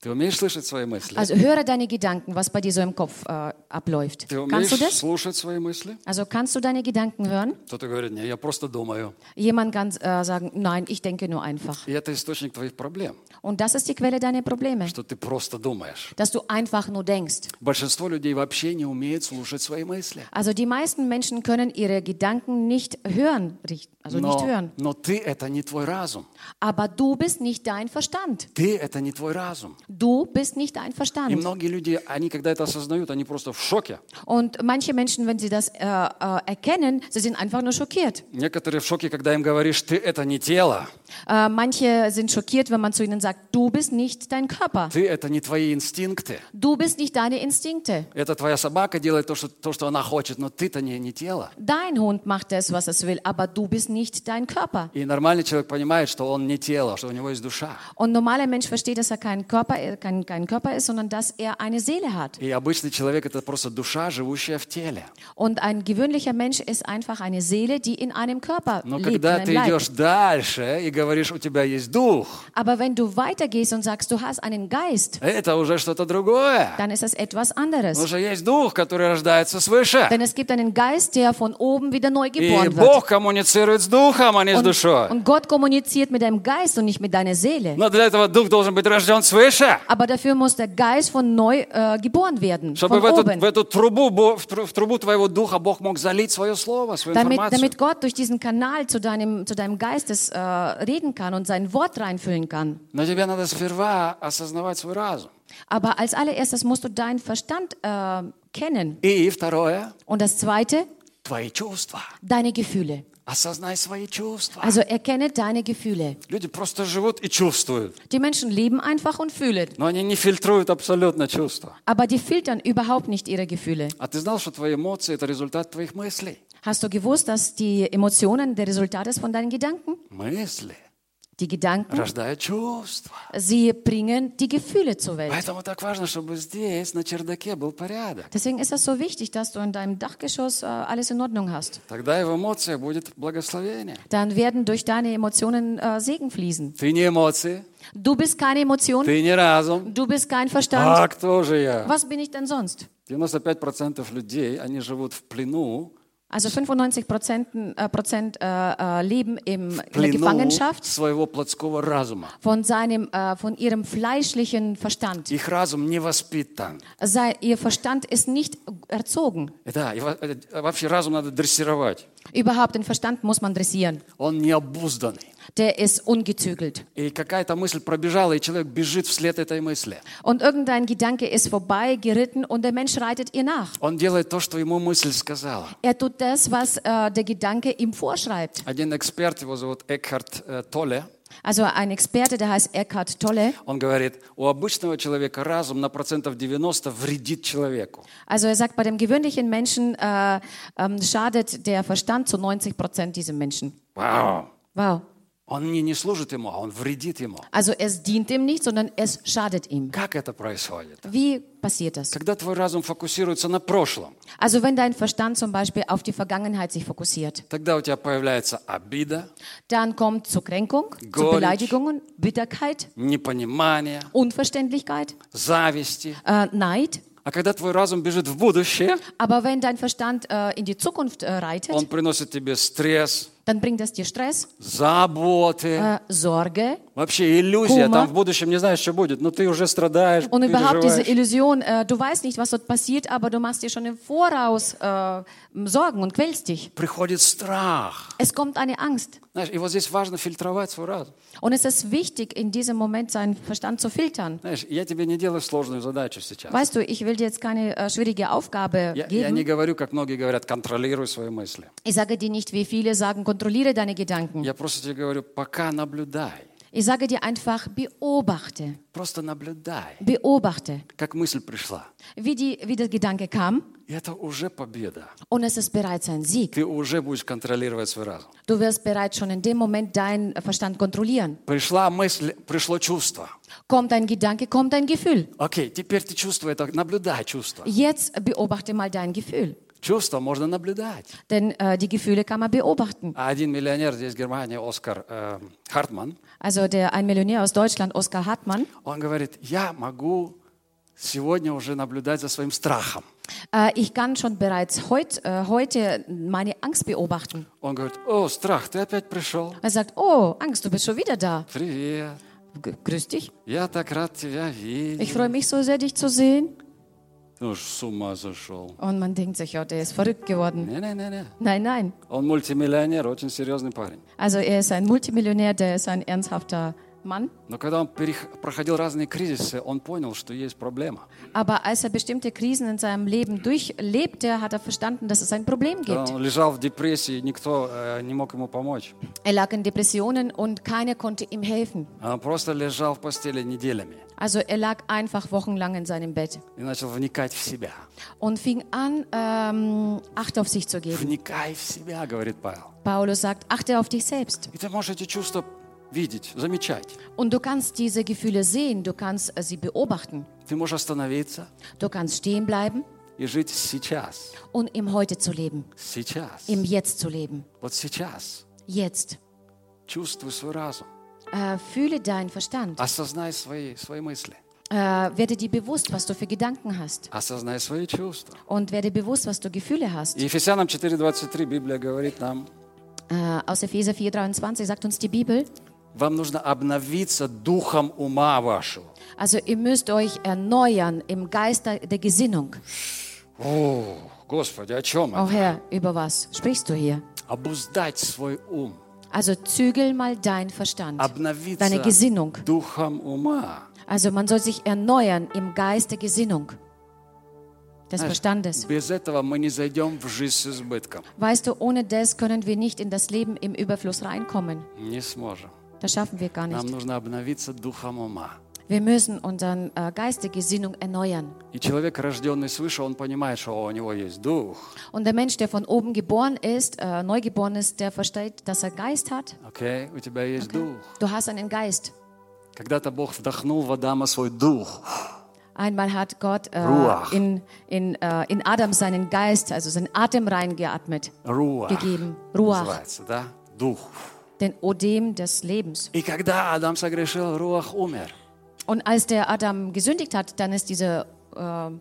Ты умеешь слышать свои мысли? Also höre deine Gedanken, was bei dir so im Kopf äh, abläuft. Ты Kannst du умеешь das? слушать свои мысли? Also kannst du deine Gedanken hören? Кто-то говорит, не, я просто думаю. Jemand kann äh, sagen, nein, ich denke nur einfach. И это источник твоих проблем, Und das ist die Quelle deiner Probleme, что ты просто думаешь. dass du einfach nur denkst. Большинство людей вообще не умеет слушать свои мысли. Also die meisten Menschen können ihre Gedanken nicht hören, richt- Also nicht Но, hören. но ты это не твой разум. Aber du bist nicht dein Verstand. Ты это не твой разум. Du bist nicht dein И Verstand. многие люди, они когда это осознают, они просто в шоке. Und manche Menschen, wenn sie das äh, äh, erkennen, sie sind einfach nur schockiert. Некоторые в шоке, когда им говоришь, ты это не тело, Äh, manche sind schockiert, wenn man zu ihnen sagt, du bist nicht dein Körper. ты это не твои инстинкты. Du bist nicht deine Instinkte. Это твоя собака делает то, что, то, что она хочет, но ты-то не, не тело. Dein Hund macht das, was es will, aber du bist nicht dein Körper. И нормальный человек понимает, что он не тело, что у него есть душа. Und normaler Mensch versteht, dass er kein Körper, äh, kein, kein Körper ist, sondern dass er eine Seele hat. И обычный человек это просто душа, живущая в теле. Und ein gewöhnlicher Mensch ist einfach eine Seele, die in einem Körper Но lebt, in когда einem ты Leib. идешь дальше и Говоришь, у тебя есть дух, Aber wenn du weitergehst und sagst, du hast einen Geist, это уже что-то другое. dann ist es etwas Потому anderes. что есть дух, который рождается свыше. Denn es gibt einen Geist, der von oben wieder neu И geboren wird. Бог коммуницирует с духом, а не с душой. Und Gott kommuniziert mit deinem Geist und nicht mit deiner Seele. Но для этого дух должен быть рожден свыше. Aber dafür muss der Geist von neu äh, geboren werden, Чтобы в эту, oben. в эту трубу, в трубу твоего духа Бог мог залить свое слово, свою Damit, информацию. damit Gott durch diesen Kanal zu deinem, zu deinem Geistes äh, reden kann und sein Wort reinfüllen kann. Но тебе надо сперва осознавать свой разум. Aber als allererstes musst du deinen Verstand äh, kennen. И второе, Und das Zweite, твои чувства. deine Gefühle. Осознай свои чувства. Also erkenne deine Gefühle. Люди просто живут и чувствуют. Die Menschen leben einfach und fühlen. Но они не фильтруют абсолютно чувства. Aber die filtern überhaupt nicht ihre Gefühle. А ты знал, что твои эмоции – это результат твоих мыслей? Hast du gewusst, dass die Emotionen der Resultat ist von deinen Gedanken? Мысли Die Gedanken, рождают чувства. sie bringen die Gefühle zur Welt. Поэтому так важно, чтобы здесь, на чердаке, был порядок. Deswegen ist es so wichtig, dass du in deinem Dachgeschoss äh, alles in Ordnung hast. Тогда и в эмоциях будет благословение. Dann werden durch deine Emotionen äh, Segen fließen. Ты не эмоции, Du bist keine Emotion, ты не разум. du bist kein Verstand. А кто же я? Was bin ich denn sonst? 95% людей, они живут в плену, Also 95 Prozent, äh, Prozent äh, äh, leben im, in der плену Gefangenschaft своего плотского разума. von, seinem, äh, von ihrem fleischlichen Verstand. Их разум не воспитан. Sei, ihr Verstand ist nicht erzogen. Да, и во- э, вообще разум надо дрессировать. Überhaupt den Verstand muss man dressieren. Он необузданный. Der ist ungezügelt. И какая-то мысль пробежала, и человек бежит вслед этой мысли. Und irgendein Gedanke ist vorbei, geritten und der Mensch reitet ihr nach. Он делает то, что ему мысль сказала. Er tut das, was äh, der Gedanke ihm vorschreibt. Один эксперт, его зовут Экхарт э, Толле, Also ein Experte, der heißt Eckhart Tolle. он говорит, у обычного человека разум на процентов 90 вредит человеку. Also er sagt, bei dem gewöhnlichen Menschen äh, ähm, schadet der Verstand zu 90 Prozent diesem Menschen. Вау! Wow. Он не, не служит ему, а он вредит ему. Also es dient ihm nicht, sondern es schadet ihm. Как это происходит? Wie passiert das? Когда твой разум фокусируется на прошлом, Also wenn dein Verstand zum Beispiel auf die Vergangenheit sich fokussiert, тогда у тебя появляется обида, dann kommt zur Kränkung, zu Gorich. Beleidigungen, Bitterkeit, непонимание, Unverständlichkeit, зависти. äh, Neid. А когда твой разум бежит в будущее, Aber wenn dein Verstand äh, in die Zukunft äh, reitet, он приносит тебе стресс, dann bringt es dir Stress, заботы, äh, Sorge вообще иллюзия. Кума. Там в будущем не знаешь, что будет, но ты уже страдаешь, und überhaupt diese. Illusion, äh, du weißt nicht, was dort passiert, aber du machst dir schon im Voraus äh, Sorgen und quälst dich. Приходит страх. Es kommt eine Angst. Знаешь, и вот здесь важно фильтровать свой разум. Und es ist wichtig, in diesem Moment seinen Verstand zu filtern. Знаешь, я тебе не делаю сложную задачу сейчас. Weißt du, ich will dir jetzt keine äh, schwierige Aufgabe Я, я не geben. говорю, как многие говорят, контролируй свои мысли. Ich sage dir nicht, wie viele sagen, kontrolliere deine Gedanken. Я просто тебе говорю, пока наблюдай. Ich sage dir einfach, beobachte, Просто наблюдай, beobachte, как мысль пришла. wie, die, wie der Gedanke kam. И это уже победа. Und es ist bereits ein Sieg. Ты уже будешь контролировать свой разум. Du wirst bereits schon in dem Moment deinen Verstand kontrollieren. Пришла мысль, пришло чувство. Kommt ein Gedanke, kommt ein Gefühl. Окей, теперь ты чувство это, наблюдай чувство. Jetzt beobachte mal dein Gefühl. Чувство можно наблюдать. Denn äh, die Gefühle kann man beobachten. А один миллионер здесь в Германии, Оскар э, Хартман, Also der, ein Millionär aus Deutschland, Oskar Hartmann, он говорит, я могу сегодня уже наблюдать за своим страхом. Äh, ich kann schon bereits heut, äh, heute meine Angst beobachten. Он говорит, о, страх, ты опять пришел. Er sagt, oh, Angst, du bist schon wieder da. Привет. G grüß dich. Я так рад тебя Ich видеть. freue mich so sehr, dich zu sehen. Und man denkt sich, ja, der ist verrückt geworden. Nein, nein, nein. Nein. Also er ist ein Multimillionär, der ist ein ernsthafter Mann. Но когда он перех- проходил разные кризисы, он понял, что есть проблема. Aber als er bestimmte Krisen in seinem Leben durchlebte, hat er verstanden, dass es ein Problem Когда gibt. он лежал в депрессии, никто э, не мог ему помочь. Er lag in Depressionen und keiner konnte ihm helfen. Он просто лежал в постели неделями Also er lag einfach wochenlang in seinem Bett и начал вникать в себя. und fing an, ähm, Acht auf sich zu geben. Вникай в себя, говорит Павел. Paulus sagt, achte auf dich selbst. И ты можешь эти чувства видеть, замечать. Und du kannst diese Gefühle sehen, du kannst äh, sie beobachten. Ты можешь остановиться Du kannst stehen bleiben и жить сейчас. und im Heute zu leben, Сейчас. im Jetzt zu leben. Вот сейчас. Jetzt. Чувствуй свой разум. Äh, fühle deinen Verstand. Осознай свои, свои мысли. Äh, werde dir bewusst, was du für Gedanken hast. Осознай свои чувства. Und werde bewusst, was du Gefühle hast. И Ефесянам 4.23 Библия говорит нам, Äh, aus Epheser 4,23 sagt uns die Bibel. вам нужно обновиться духом ума вашего. Also ihr müsst euch erneuern im Geist der der Gesinnung. О, Господи, о чем это? Oh Herr, über was sprichst du hier? Обуздать свой ум. Also zügel mal deinen Verstand, Обновиться deine Gesinnung. духом ума. Also man soll sich erneuern im Geist der Gesinnung, des Verstandes. Без этого мы не зайдем в жизнь с избытком. Weißt du, ohne das können wir nicht in das Leben im Überfluss reinkommen. Das schaffen wir gar nicht. Wir müssen unsere äh, geistige Sinnung erneuern. Und der Mensch, der von oben geboren ist, äh, neugeboren ist, der versteht, dass er Geist hat. Okay, okay. Du hast einen Geist. Einmal hat Gott äh, in, in, äh, in Adam seinen Geist, also seinen Atem reingeatmet, Ruach, gegeben. Ruach. Duch den Odem des Lebens. Und als der Adam gesündigt hat, dann ist diese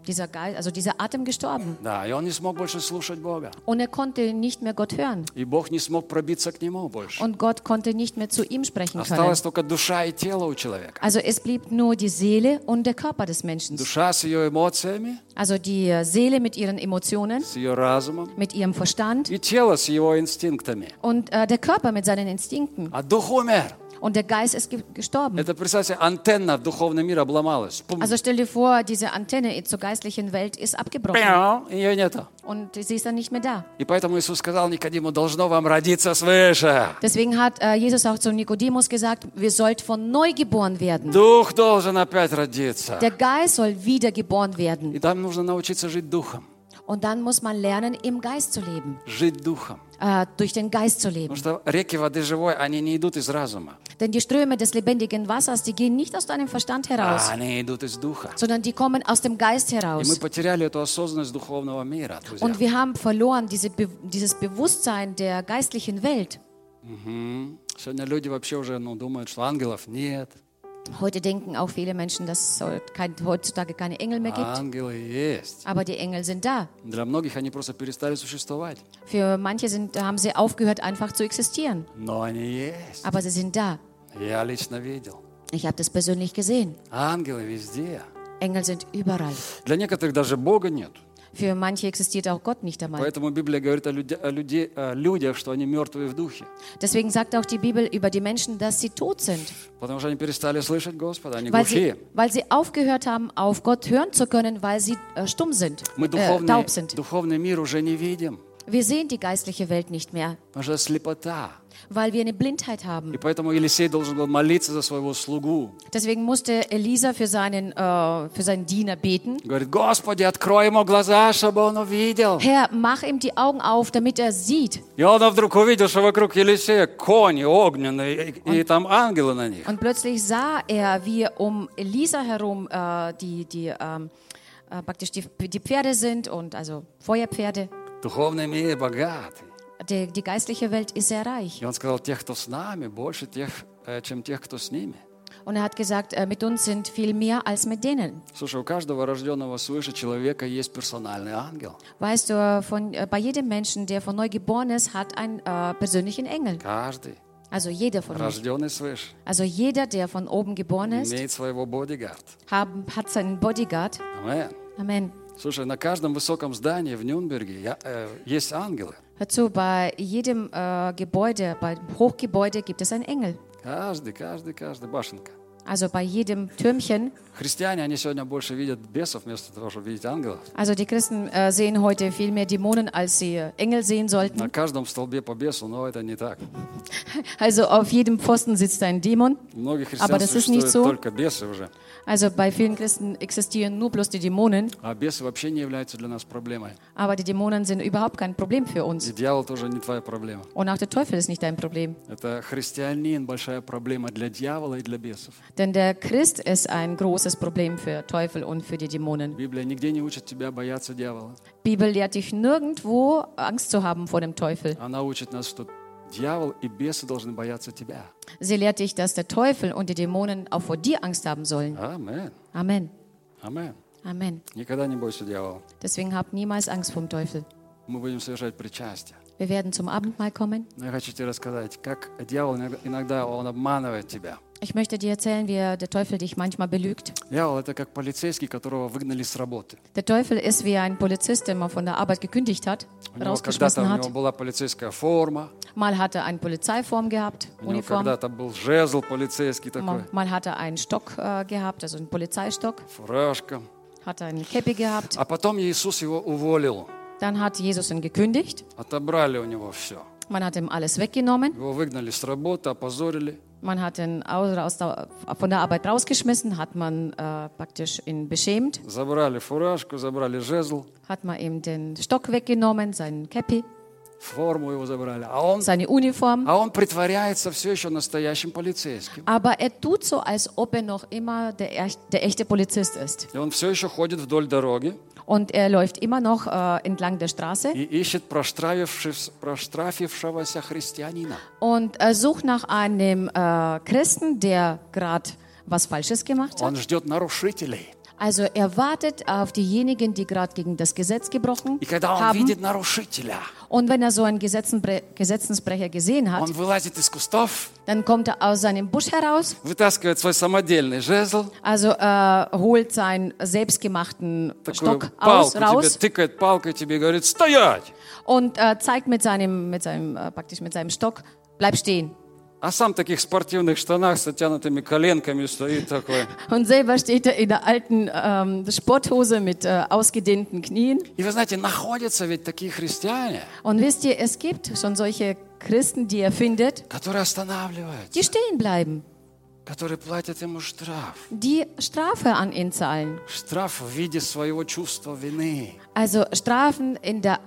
dieser Geist, also dieser Atem gestorben. Да, и он не смог больше слушать Бога. Und er konnte nicht mehr Gott hören. И Бог не смог пробиться к нему больше. Und Gott konnte nicht mehr zu ihm sprechen können. Осталась только душа и тело у человека. Also es blieb nur die Seele und der Körper des Menschen. Душа с ее эмоциями, Also die äh, Seele mit ihren Emotionen, с ее разумом, mit ihrem Verstand и тело с его инстинктами. und äh, der Körper mit seinen Instinkten. А дух умер. Und der Geist ist ge gestorben. Это, представьте, антенна в духовный мир обломалась. Пум. Also stell dir vor, diese Antenne zur geistlichen Welt ist abgebrochen Пяу, Ее нету. und sie ist dann nicht mehr da. И поэтому Иисус сказал Никодиму, должно вам родиться свыше. Deswegen hat äh, Jesus auch zu Nikodemus gesagt, wir sollt von neu geboren werden. Дух должен опять родиться. Der Geist soll wieder geboren werden. И там нужно научиться жить духом. Und dann muss man lernen, im Geist zu leben, Жить духом. äh, durch den Geist zu leben. Потому что реки воды живой, они не идут из разума. Denn die Ströme des lebendigen Wassers, die gehen nicht aus deinem Verstand heraus, А они идут из духа. sondern die kommen aus dem Geist И мы heraus. потеряли эту осознанность духовного мира, друзья. Und wir haben verloren diese, Be dieses Bewusstsein der geistlichen Welt. Мгм. Сегодня люди вообще уже ну, думают, что ангелов нет. Heute denken auch viele Menschen, dass es heu- kein, heutzutage keine Engel mehr gibt. Ангелы есть. Aber die Engel sind da. Для многих они просто перестали существовать. Für manche sind, haben sie aufgehört, einfach zu existieren. Но они есть. Aber sie sind da. Я лично видел. Ich habe das persönlich gesehen. Ангелы везде. Engel sind überall. Для некоторых даже Бога нет. Für manche existiert auch Gott nicht einmal. Поэтому Библия говорит о, люди- о люди- о людях, что они мертвые в духе. Deswegen sagt auch die Bibel über die Menschen, dass sie tot sind, Потому что они перестали слышать Господа, они weil sie, глухие. weil sie aufgehört haben, auf Gott hören zu können, weil sie äh, stumm sind, Мы äh, духовный, taub sind. духовный мир уже не видим. Wir sehen die geistliche Welt nicht mehr, Потому что это слепота. weil wir eine Blindheit haben. И поэтому Елисей должен был молиться за своего слугу. Deswegen musste Elisa für seinen, äh, für seinen Diener beten. Говорит, Господи, открой ему глаза, чтобы он увидел. Herr, mach ihm die Augen auf, damit er sieht. И он вдруг увидел, что вокруг Елисея кони огненные, и, и там ангелы на них. Und plötzlich sah er, wie um Elisa herum äh, die, die, ähm, äh, praktisch die, die Pferde sind und also Feuerpferde. Духовный мир богатый. Die, die geistliche Welt ist sehr reich. И он сказал, тех, кто с нами, больше тех, э, чем тех, кто с ними. Und er hat gesagt, äh, mit uns sind viel mehr als mit denen. Слушай, у каждого рожденного свыше человека есть персональный ангел. Weißt du, von, äh, bei jedem Menschen, der von neu geboren ist, hat einen äh, persönlichen Engel. Каждый, Also jeder von uns. рожденный свыше, Also jeder, der von oben geboren ist, имеет своего бодигард. haben, hat seinen Bodyguard. Амен. Amen. Слушай, на каждом высоком здании в Нюрнберге я- э, есть ангелы. Hör zu, bei jedem äh, Gebäude, bei Hochgebäude gibt es einen Engel. Каждый, каждый, каждый, башенка. Also bei jedem Türmchen. Христиане, они сегодня больше видят бесов вместо того, чтобы видеть ангелов. Also die Christen äh, sehen heute viel mehr Dämonen, als sie äh, Engel sehen sollten. На каждом столбе по бесу, но это не так. Also auf jedem Pfosten sitzt ein Dämon. У многих Aber христиан das ist nicht существуют so. только бесы уже. Also bei vielen Christen existieren nur bloß die Dämonen. А бесы вообще не являются для нас проблемой. Aber die Dämonen sind überhaupt kein Problem für И uns. дьявол тоже не твоя проблема. Und auch der Teufel ist nicht dein Problem. Это христианин большая проблема для дьявола и для бесов. Denn der Christ ist ein großes Problem für Teufel und für die Dämonen. Библия нигде не учит тебя бояться дьявола. Bibel lehrt dich nirgendwo Angst zu haben vor dem Teufel. Она учит нас, что дьявол и бесы должны бояться тебя. Sie lehrt dich, dass der Teufel und die Dämonen auch vor dir Angst haben sollen. Амен. Amen. Амен. Amen. Никогда не бойся дьявола. Deswegen habt niemals Angst vor dem Teufel. Мы будем совершать причастие. Wir werden zum Abendmahl kommen. Но я хочу тебе рассказать, как дьявол иногда- иногда он обманывает тебя. Ich möchte dir erzählen, wie der Teufel dich manchmal belügt. Дьявол это как полицейский, которого выгнали с работы. Der Teufel ist wie ein Polizist, der mal von der Arbeit gekündigt hat, У него когда-то rausgeschmissen у hat. него была полицейская форма, Mal hat er eine Polizeiform gehabt, у него Uniform. когда-то был жезл полицейский такой, Mal, mal hat er einen Stock äh, gehabt, also einen Polizeistock. фуражка. Hat er einen Käppi gehabt. А потом Иисус его уволил. Dann hat Jesus ihn gekündigt. Отобрали у него все. Man hat ihm alles weggenommen. Его выгнали с работы, опозорили. Man hat ihn aus, aus der, von der Arbeit rausgeschmissen, hat man äh, praktisch ihn beschämt, Забрали фуражку, забрали жезл, hat man ihm den Stock weggenommen, seinen Käppi, форму его забрали. А он, seine Uniform. а он притворяется все еще настоящим полицейским. Aber er tut so, als ob er noch immer der, echt- der echte Polizist ist. И он все еще ходит вдоль дороги Und er läuft immer noch äh, entlang der Straße. Und er sucht nach einem äh, Christen, der gerade was Falsches gemacht hat. Он ждет нарушителей. Also er wartet auf diejenigen, die gerade gegen das Gesetz gebrochen И когда он haben. видит нарушителя, Und wenn er so einen Gesetzenbre Gesetzensbrecher gesehen hat, он вылазит из кустов, dann kommt er aus seinem Busch heraus, вытаскивает свой самодельный жезл, also äh, holt seinen selbstgemachten такую Stock aus, палку тебе raus тыкает палкой тебе и говорит «Стоять!» und äh, zeigt mit seinem, mit seinem äh, praktisch mit seinem Stock, bleib stehen. А сам в таких спортивных штанах с оттянутыми коленками стоит такой. Und selber steht er in der alten ähm, Sporthose mit äh, ausgedehnten Knien. И вы знаете, находятся ведь такие христиане, Und wisst ihr, es gibt schon solche Christen, die er findet, которые останавливаются, die stehen bleiben, которые платят ему штраф. die Strafe an ihn zahlen. Штраф в виде своего чувства вины. Also Strafen in der,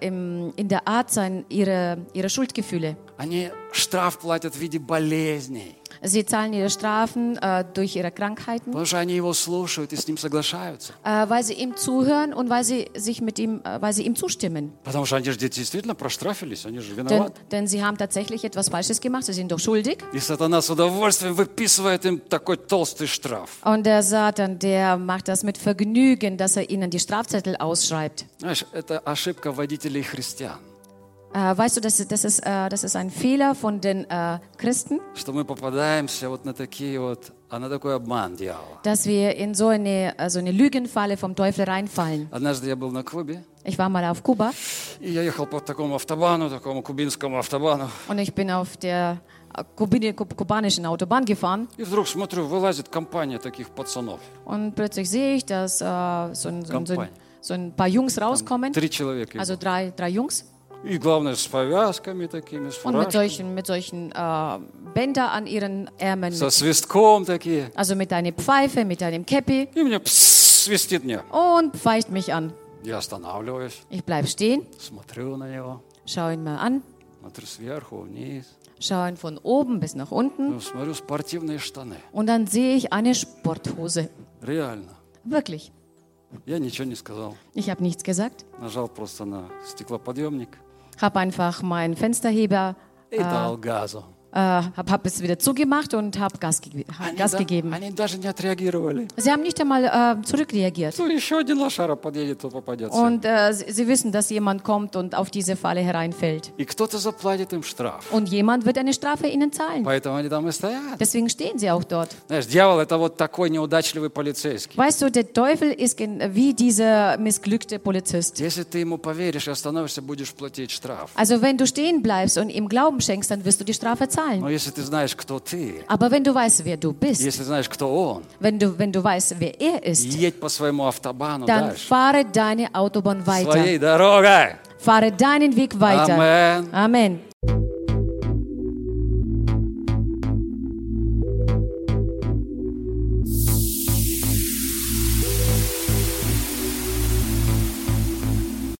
äh, im, in der Art sein, ihre, ihre Schuldgefühle. Они штраф платят в виде болезней, Sie zahlen ihre Strafen äh, durch ihre Krankheiten, потому что они его слушают и с ним соглашаются. äh, weil sie ihm zuhören und weil sie sich mit ihm, äh, weil sie ihm zustimmen. Потому что они же действительно проштрафились, они же Denn, виноваты. denn sie haben tatsächlich etwas Falsches gemacht, sie sind doch schuldig. И сатана с удовольствием выписывает им такой толстый штраф. Und der Satan, der macht das mit Vergnügen, dass er ihnen die Strafzettel ausschreibt. Знаешь, это ошибка водителей христиан, Äh, weißt du, das, ist- das, ist, äh, das ist ein Fehler von den äh, Christen, что мы попадаемся вот на такие вот, а на такой обман дьявола. dass wir in so eine, äh, so eine Lügenfalle vom Teufel reinfallen. Однажды я был на Кубе, Ich war mal auf Kuba и я ехал по такому автобану, такому кубинскому автобану. und ich bin auf der äh, Kubini, kub, kubanischen Autobahn gefahren И вдруг смотрю, вылазит компания таких пацанов. und plötzlich sehe ich, dass äh, so, ein, so, ein, so, ein, Компания. so ein paar Jungs rauskommen, Три человека. also drei, drei Jungs. И главное, с повязками такими, с Und mit фуражками, solchen, mit solchen äh, Bänder an ihren Ärmeln, со свистком такие. also mit einer Pfeife, mit einem Käppi И мне пс, свистит мне. und pfeift mich an. Я останавливаюсь, Ich bleibe stehen, смотрю на него, schaue ihn mal an, смотрю сверху вниз. schaue ihn von oben bis nach unten Ну, смотрю спортивные штаны. und dann sehe ich eine Sporthose. Реально. Wirklich. Я ничего не сказал. Ich habe nichts gesagt, Нажал просто на стеклоподъемник habe einfach meinen Fensterheber äh, äh, habe hab es wieder zugemacht und habe Gas, ge hab Gas da, gegeben. Sie haben nicht einmal äh, zurückreagiert. Und äh, sie, sie, wissen, dass jemand kommt und auf diese Falle hereinfällt. Und jemand wird eine Strafe ihnen zahlen. Deswegen stehen sie auch dort. Weißt du, der Teufel ist wie dieser missglückte Polizist. Also wenn du stehen bleibst und ihm Glauben schenkst, dann wirst du die Strafe zahlen Но если ты знаешь, кто ты, Aber wenn du weißt, wer du bist, если знаешь, кто он, wenn du, wenn du weißt, wer er ist, едь по своему автобану dann дальше. fahre deine Autobahn weiter. Своей дорогой. Fahre deinen Weg weiter. Amen. Amen.